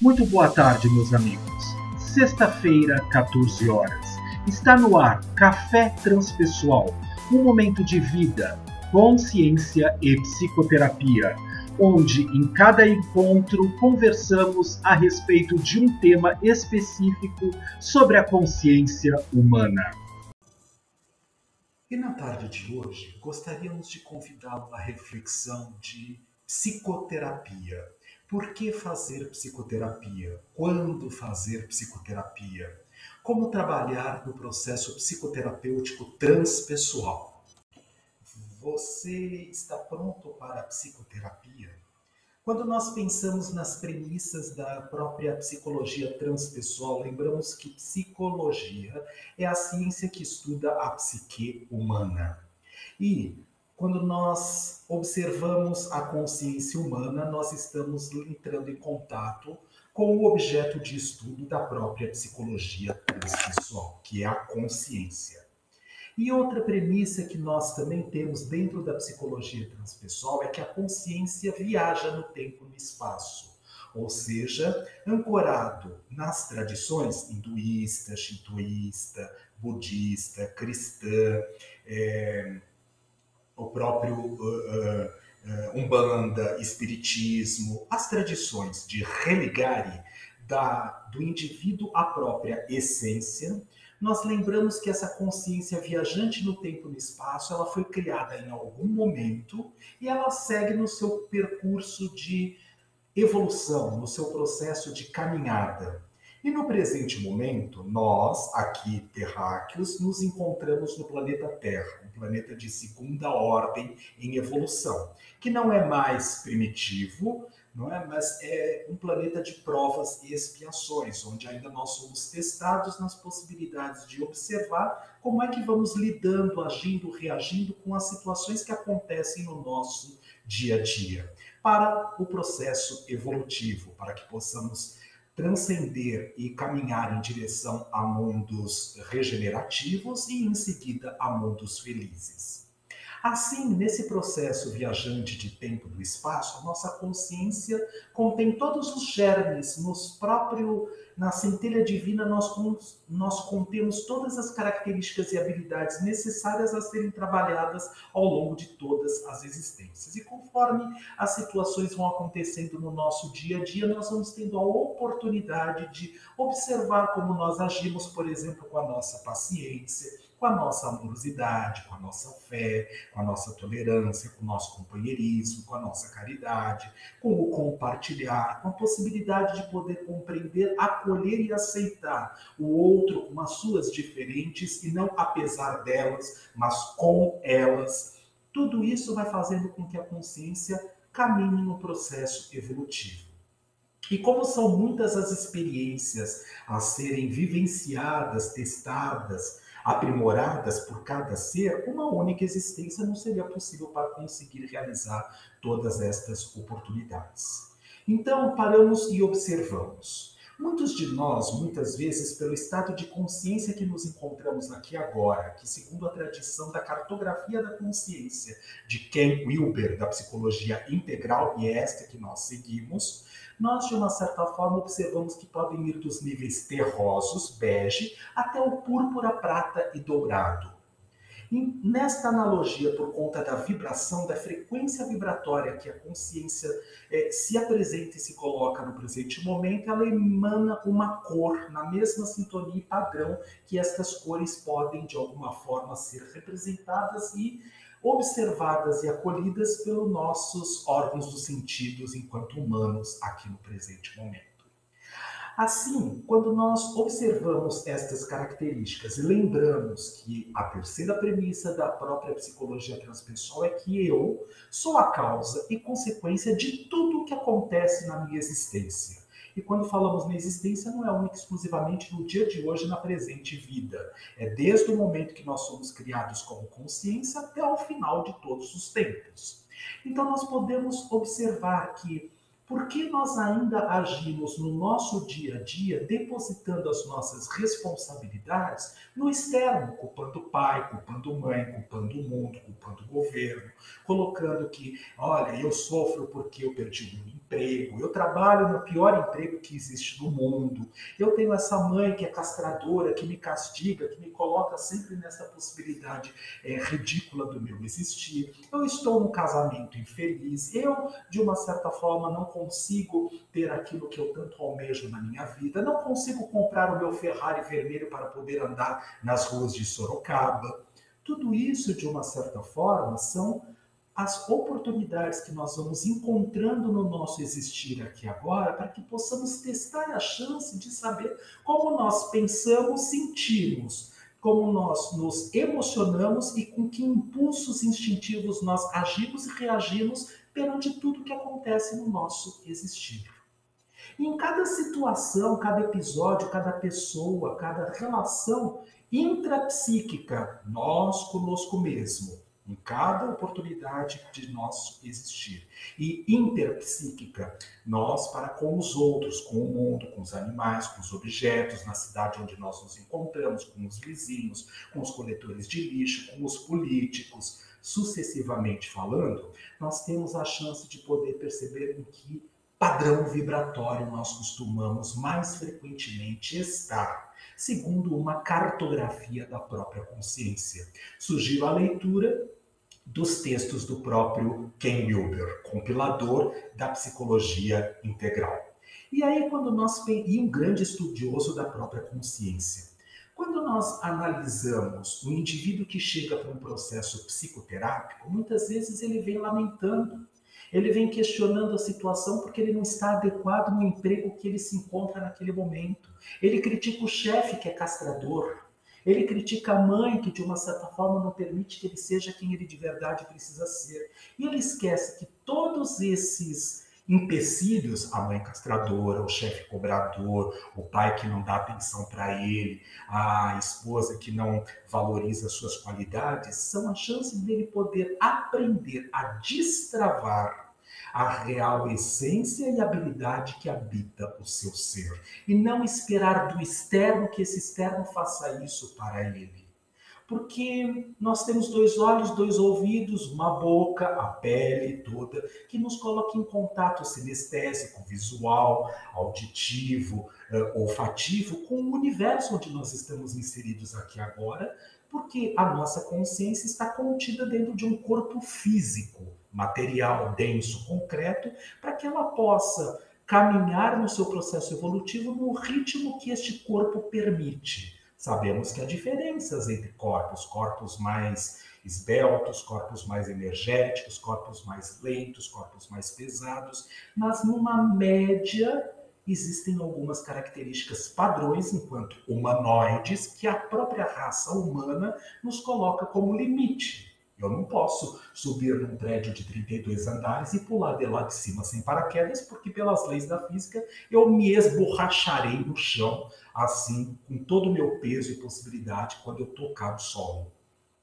Muito boa tarde, meus amigos. Sexta-feira, 14 horas. Está no ar Café Transpessoal, um momento de vida, consciência e psicoterapia, onde em cada encontro conversamos a respeito de um tema específico sobre a consciência humana. E na tarde de hoje, gostaríamos de convidá-lo à reflexão de psicoterapia por que fazer psicoterapia? Quando fazer psicoterapia? Como trabalhar no processo psicoterapêutico transpessoal? Você está pronto para a psicoterapia? Quando nós pensamos nas premissas da própria psicologia transpessoal, lembramos que psicologia é a ciência que estuda a psique humana. E quando nós observamos a consciência humana, nós estamos entrando em contato com o objeto de estudo da própria psicologia transpessoal, que é a consciência. E outra premissa que nós também temos dentro da psicologia transpessoal é que a consciência viaja no tempo e no espaço, ou seja, ancorado nas tradições hinduísta, shintoísta, budista, cristã, é, o próprio uh, uh, Umbanda, Espiritismo, as tradições de religare da, do indivíduo à própria essência, nós lembramos que essa consciência viajante no tempo e no espaço, ela foi criada em algum momento e ela segue no seu percurso de evolução, no seu processo de caminhada. E no presente momento, nós, aqui terráqueos, nos encontramos no planeta Terra, planeta de segunda ordem em evolução, que não é mais primitivo, não é? mas é um planeta de provas e expiações, onde ainda nós somos testados nas possibilidades de observar como é que vamos lidando, agindo, reagindo com as situações que acontecem no nosso dia a dia, para o processo evolutivo, para que possamos transcender e caminhar em direção a mundos regenerativos e, em seguida, a mundos felizes. Assim, nesse processo viajante de tempo do espaço, a nossa consciência contém todos os germes nos próprio na centelha divina nós, nós contemos todas as características e habilidades necessárias a serem trabalhadas ao longo de todas as existências. E conforme as situações vão acontecendo no nosso dia a dia, nós vamos tendo a oportunidade de observar como nós agimos, por exemplo, com a nossa paciência, com a nossa amorosidade, com a nossa fé, com a nossa tolerância, com o nosso companheirismo, com a nossa caridade, com o compartilhar, com a possibilidade de poder compreender, acolher e aceitar o outro com as suas diferentes e não apesar delas, mas com elas. Tudo isso vai fazendo com que a consciência caminhe no processo evolutivo. E como são muitas as experiências a serem vivenciadas, testadas, aprimoradas por cada ser, uma única existência não seria possível para conseguir realizar todas estas oportunidades. Então, paramos e observamos. Muitos de nós, muitas vezes, pelo estado de consciência que nos encontramos aqui agora, que segundo a tradição da cartografia da consciência de Ken Wilber, da psicologia integral, e é esta que nós seguimos, nós, de uma certa forma, observamos que podem ir dos níveis terrosos, bege, até o púrpura, prata e dourado. E nesta analogia, por conta da vibração, da frequência vibratória que a consciência é, se apresenta e se coloca no presente momento, ela emana uma cor na mesma sintonia e padrão que estas cores podem, de alguma forma, ser representadas e observadas e acolhidas pelos nossos órgãos dos sentidos enquanto humanos aqui no presente momento. Assim, quando nós observamos estas características e lembramos que a terceira premissa da própria psicologia transpessoal é que eu sou a causa e consequência de tudo o que acontece na minha existência. E quando falamos na existência, não é única exclusivamente no dia de hoje, na presente vida. É desde o momento que nós somos criados como consciência até o final de todos os tempos. Então, nós podemos observar que Por que nós ainda agimos no nosso dia a dia depositando as nossas responsabilidades no externo, culpando pai, culpando mãe, culpando o mundo, culpando o governo, colocando que, olha, eu sofro porque eu perdi o emprego, eu trabalho no pior emprego que existe no mundo, eu tenho essa mãe que é castradora, que me castiga, que me coloca sempre nessa possibilidade é, ridícula do meu existir, eu estou num casamento infeliz, eu, de uma certa forma, não consigo ter aquilo que eu tanto almejo na minha vida, não consigo comprar o meu Ferrari vermelho para poder andar nas ruas de Sorocaba. Tudo isso, de uma certa forma, são as oportunidades que nós vamos encontrando no nosso existir aqui agora para que possamos testar a chance de saber como nós pensamos, sentimos, como nós nos emocionamos e com que impulsos instintivos nós agimos e reagimos perante tudo que acontece no nosso existir. Em cada situação, cada episódio, cada pessoa, cada relação intrapsíquica, nós conosco mesmo, em cada oportunidade de nosso existir. E interpsíquica, nós para com os outros, com o mundo, com os animais, com os objetos, na cidade onde nós nos encontramos, com os vizinhos, com os coletores de lixo, com os políticos, sucessivamente falando, nós temos a chance de poder perceber em que padrão vibratório nós costumamos mais frequentemente estar, segundo uma cartografia da própria consciência. Surgiu a leitura dos textos do próprio Ken Wilber, compilador da psicologia integral. E aí, quando nós e um grande estudioso da própria consciência, quando nós analisamos o indivíduo que chega para um processo psicoterápico, muitas vezes ele vem lamentando, ele vem questionando a situação porque ele não está adequado no emprego que ele se encontra naquele momento. Ele critica o chefe que é castrador. Ele critica a mãe que, de uma certa forma, não permite que ele seja quem ele de verdade precisa ser. E ele esquece que todos esses empecilhos, a mãe castradora, o chefe cobrador, o pai que não dá atenção para ele, a esposa que não valoriza suas qualidades, são a chance dele poder aprender a destravar a real essência e habilidade que habita o seu ser. E não esperar do externo que esse externo faça isso para ele porque nós temos dois olhos, dois ouvidos, uma boca, a pele toda, que nos coloca em contato sinestésico, visual, auditivo, uh, olfativo com o universo onde nós estamos inseridos aqui agora, porque a nossa consciência está contida dentro de um corpo físico, material, denso, concreto, para que ela possa caminhar no seu processo evolutivo no ritmo que este corpo permite. Sabemos que há diferenças entre corpos, corpos mais esbeltos, corpos mais energéticos, corpos mais lentos, corpos mais pesados, mas numa média existem algumas características padrões enquanto humanoides que a própria raça humana nos coloca como limite. Eu não posso subir num prédio de 32 andares e pular de lá de cima sem paraquedas, porque pelas leis da física eu me esborracharei no chão, assim, com todo o meu peso e possibilidade quando eu tocar o solo.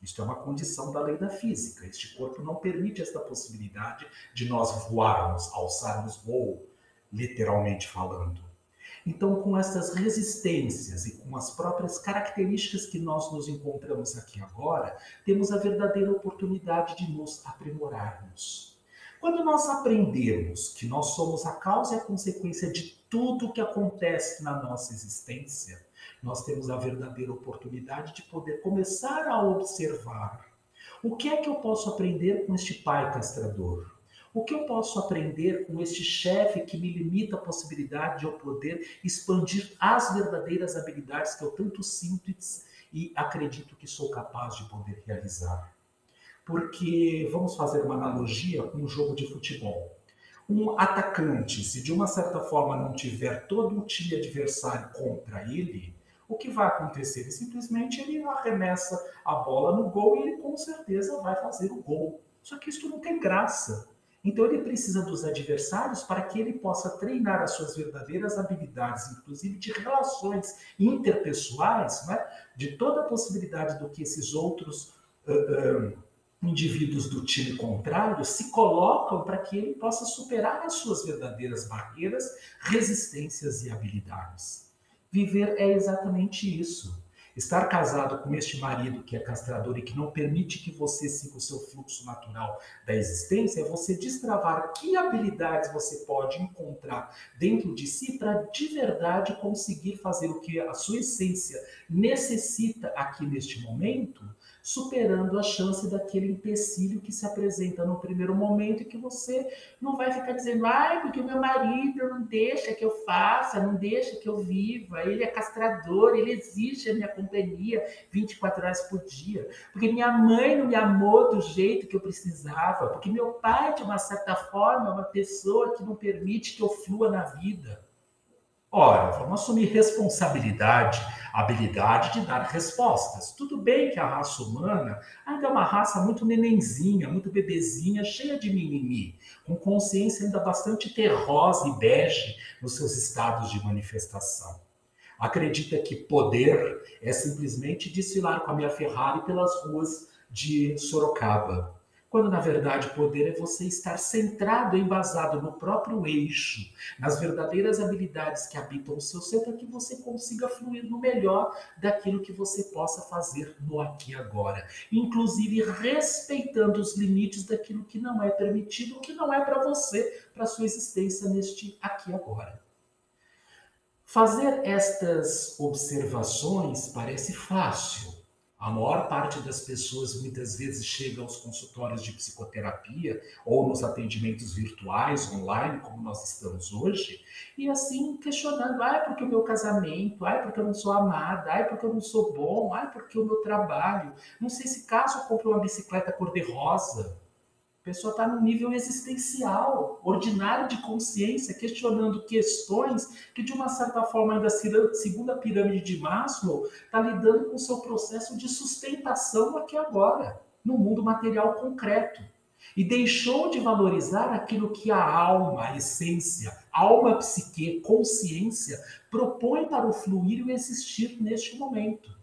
Isto é uma condição da lei da física. Este corpo não permite esta possibilidade de nós voarmos, alçarmos voo, literalmente falando. Então, com essas resistências e com as próprias características que nós nos encontramos aqui agora, temos a verdadeira oportunidade de nos aprimorarmos. Quando nós aprendemos que nós somos a causa e a consequência de tudo que acontece na nossa existência, nós temos a verdadeira oportunidade de poder começar a observar o que é que eu posso aprender com este pai castrador? O que eu posso aprender com este chefe que me limita a possibilidade de eu poder expandir as verdadeiras habilidades que eu tanto sinto e acredito que sou capaz de poder realizar? Porque vamos fazer uma analogia com um jogo de futebol. Um atacante, se de uma certa forma não tiver todo o time adversário contra ele, o que vai acontecer? Ele simplesmente ele arremessa a bola no gol e ele com certeza vai fazer o gol. Só que isso não tem graça. Então ele precisa dos adversários para que ele possa treinar as suas verdadeiras habilidades, inclusive de relações interpessoais, né? de toda a possibilidade do que esses outros uh, uh, indivíduos do time contrário se colocam para que ele possa superar as suas verdadeiras barreiras, resistências e habilidades. Viver é exatamente isso. Estar casado com este marido que é castrador e que não permite que você siga o seu fluxo natural da existência é você destravar que habilidades você pode encontrar dentro de si para de verdade conseguir fazer o que a sua essência necessita aqui neste momento superando a chance daquele empecilho que se apresenta no primeiro momento e que você não vai ficar dizendo, ai, porque o meu marido não deixa que eu faça, não deixa que eu viva, ele é castrador, ele exige a minha companhia 24 horas por dia, porque minha mãe não me amou do jeito que eu precisava, porque meu pai, de uma certa forma, é uma pessoa que não permite que eu flua na vida. Ora, vamos assumir responsabilidade, habilidade de dar respostas. Tudo bem que a raça humana ainda é uma raça muito nenenzinha, muito bebezinha, cheia de mimimi, com consciência ainda bastante terrosa e bege nos seus estados de manifestação. Acredita que poder é simplesmente desfilar com a minha Ferrari pelas ruas de Sorocaba quando na verdade poder é você estar centrado, embasado no próprio eixo, nas verdadeiras habilidades que habitam o seu ser, para que você consiga fluir no melhor daquilo que você possa fazer no aqui e agora, inclusive respeitando os limites daquilo que não é permitido, que não é para você, para sua existência neste aqui e agora. Fazer estas observações parece fácil, a maior parte das pessoas muitas vezes chega aos consultórios de psicoterapia ou nos atendimentos virtuais, online, como nós estamos hoje, e assim questionando: ai, porque o meu casamento, ai, porque eu não sou amada, ai, porque eu não sou bom, ai, porque o meu trabalho. Não sei se caso eu compro uma bicicleta cor-de-rosa. A pessoa está no nível existencial, ordinário de consciência, questionando questões que, de uma certa forma, ainda segundo a pirâmide de Maslow, está lidando com o seu processo de sustentação aqui agora, no mundo material concreto. E deixou de valorizar aquilo que a alma, a essência, alma, psique, consciência propõe para o fluir e o existir neste momento.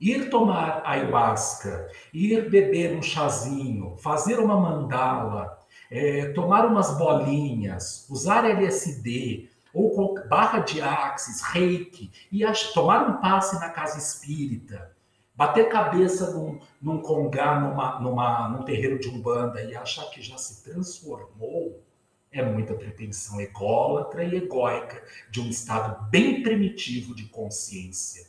Ir tomar ayahuasca, ir beber um chazinho, fazer uma mandala, é, tomar umas bolinhas, usar LSD ou barra de axis, reiki, e tomar um passe na casa espírita, bater cabeça num, num congá, numa, numa, num terreiro de umbanda e achar que já se transformou, é muita pretensão ególatra e egóica de um estado bem primitivo de consciência.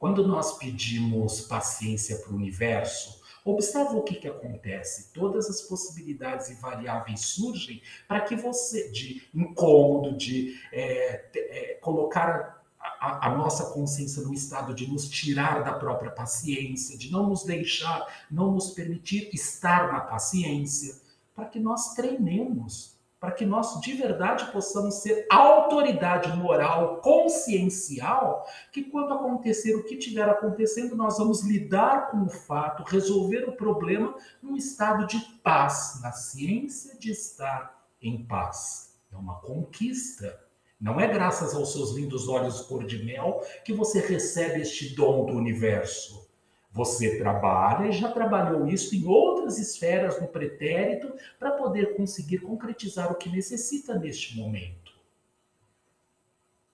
Quando nós pedimos paciência para o universo, observa o que, que acontece. Todas as possibilidades e variáveis surgem para que você, de incômodo, de é, é, colocar a, a, nossa consciência no estado de nos tirar da própria paciência, de não nos deixar, não nos permitir estar na paciência, para que nós treinemos para que nós de verdade possamos ser autoridade moral, consciencial, que quando acontecer o que estiver acontecendo, nós vamos lidar com o fato, resolver o problema num estado de paz, na ciência de estar em paz. É uma conquista. Não é graças aos seus lindos olhos cor de mel que você recebe este dom do universo. Você trabalha e já trabalhou isso em outras esferas no pretérito para poder conseguir concretizar o que necessita neste momento.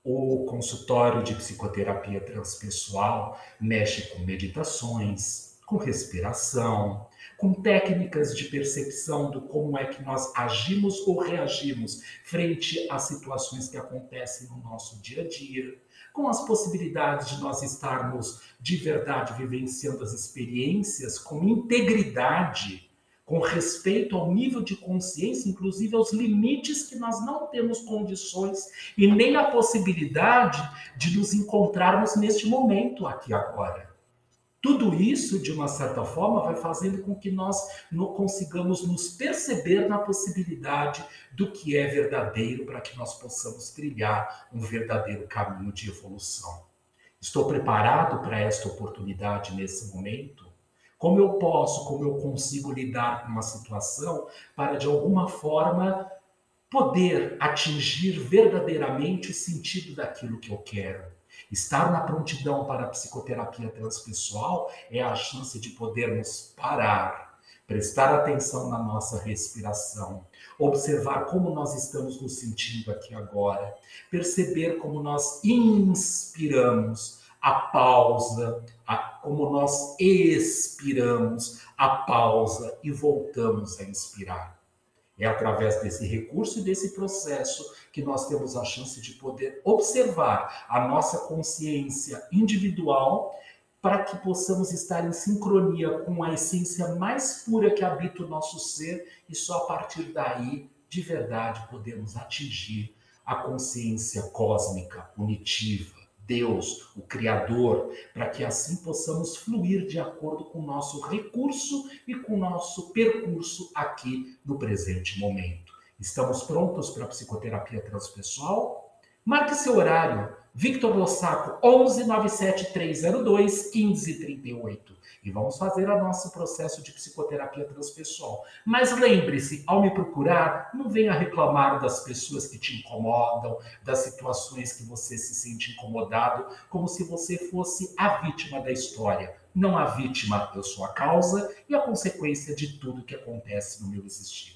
O consultório de psicoterapia transpessoal mexe com meditações, com respiração, com técnicas de percepção do como é que nós agimos ou reagimos frente às situações que acontecem no nosso dia a dia com as possibilidades de nós estarmos de verdade vivenciando as experiências com integridade, com respeito ao nível de consciência, inclusive aos limites que nós não temos condições e nem a possibilidade de nos encontrarmos neste momento aqui agora. Tudo isso, de uma certa forma, vai fazendo com que nós não consigamos nos perceber na possibilidade do que é verdadeiro para que nós possamos trilhar um verdadeiro caminho de evolução. Estou preparado para esta oportunidade nesse momento? Como eu posso, como eu consigo lidar com uma situação para, de alguma forma, poder atingir verdadeiramente o sentido daquilo que eu quero? Estar na prontidão para a psicoterapia transpessoal é a chance de podermos parar, prestar atenção na nossa respiração, observar como nós estamos nos sentindo aqui agora, perceber como nós inspiramos, a pausa, a, como nós expiramos, a pausa e voltamos a inspirar. É através desse recurso e desse processo que nós temos a chance de poder observar a nossa consciência individual para que possamos estar em sincronia com a essência mais pura que habita o nosso ser e só a partir daí, de verdade, podemos atingir a consciência cósmica, unitiva, Deus, o Criador, para que assim possamos fluir de acordo com o nosso recurso e com o nosso percurso aqui no presente momento. Estamos prontos para a psicoterapia transpessoal? Marque seu horário. Victor Lossaco, 11 97 302 1538 e vamos fazer o nosso processo de psicoterapia transpessoal. Mas lembre-se, ao me procurar, não venha reclamar das pessoas que te incomodam, das situações que você se sente incomodado, como se você fosse a vítima da história. Não a vítima, eu sou a causa e a consequência de tudo que acontece no meu existir.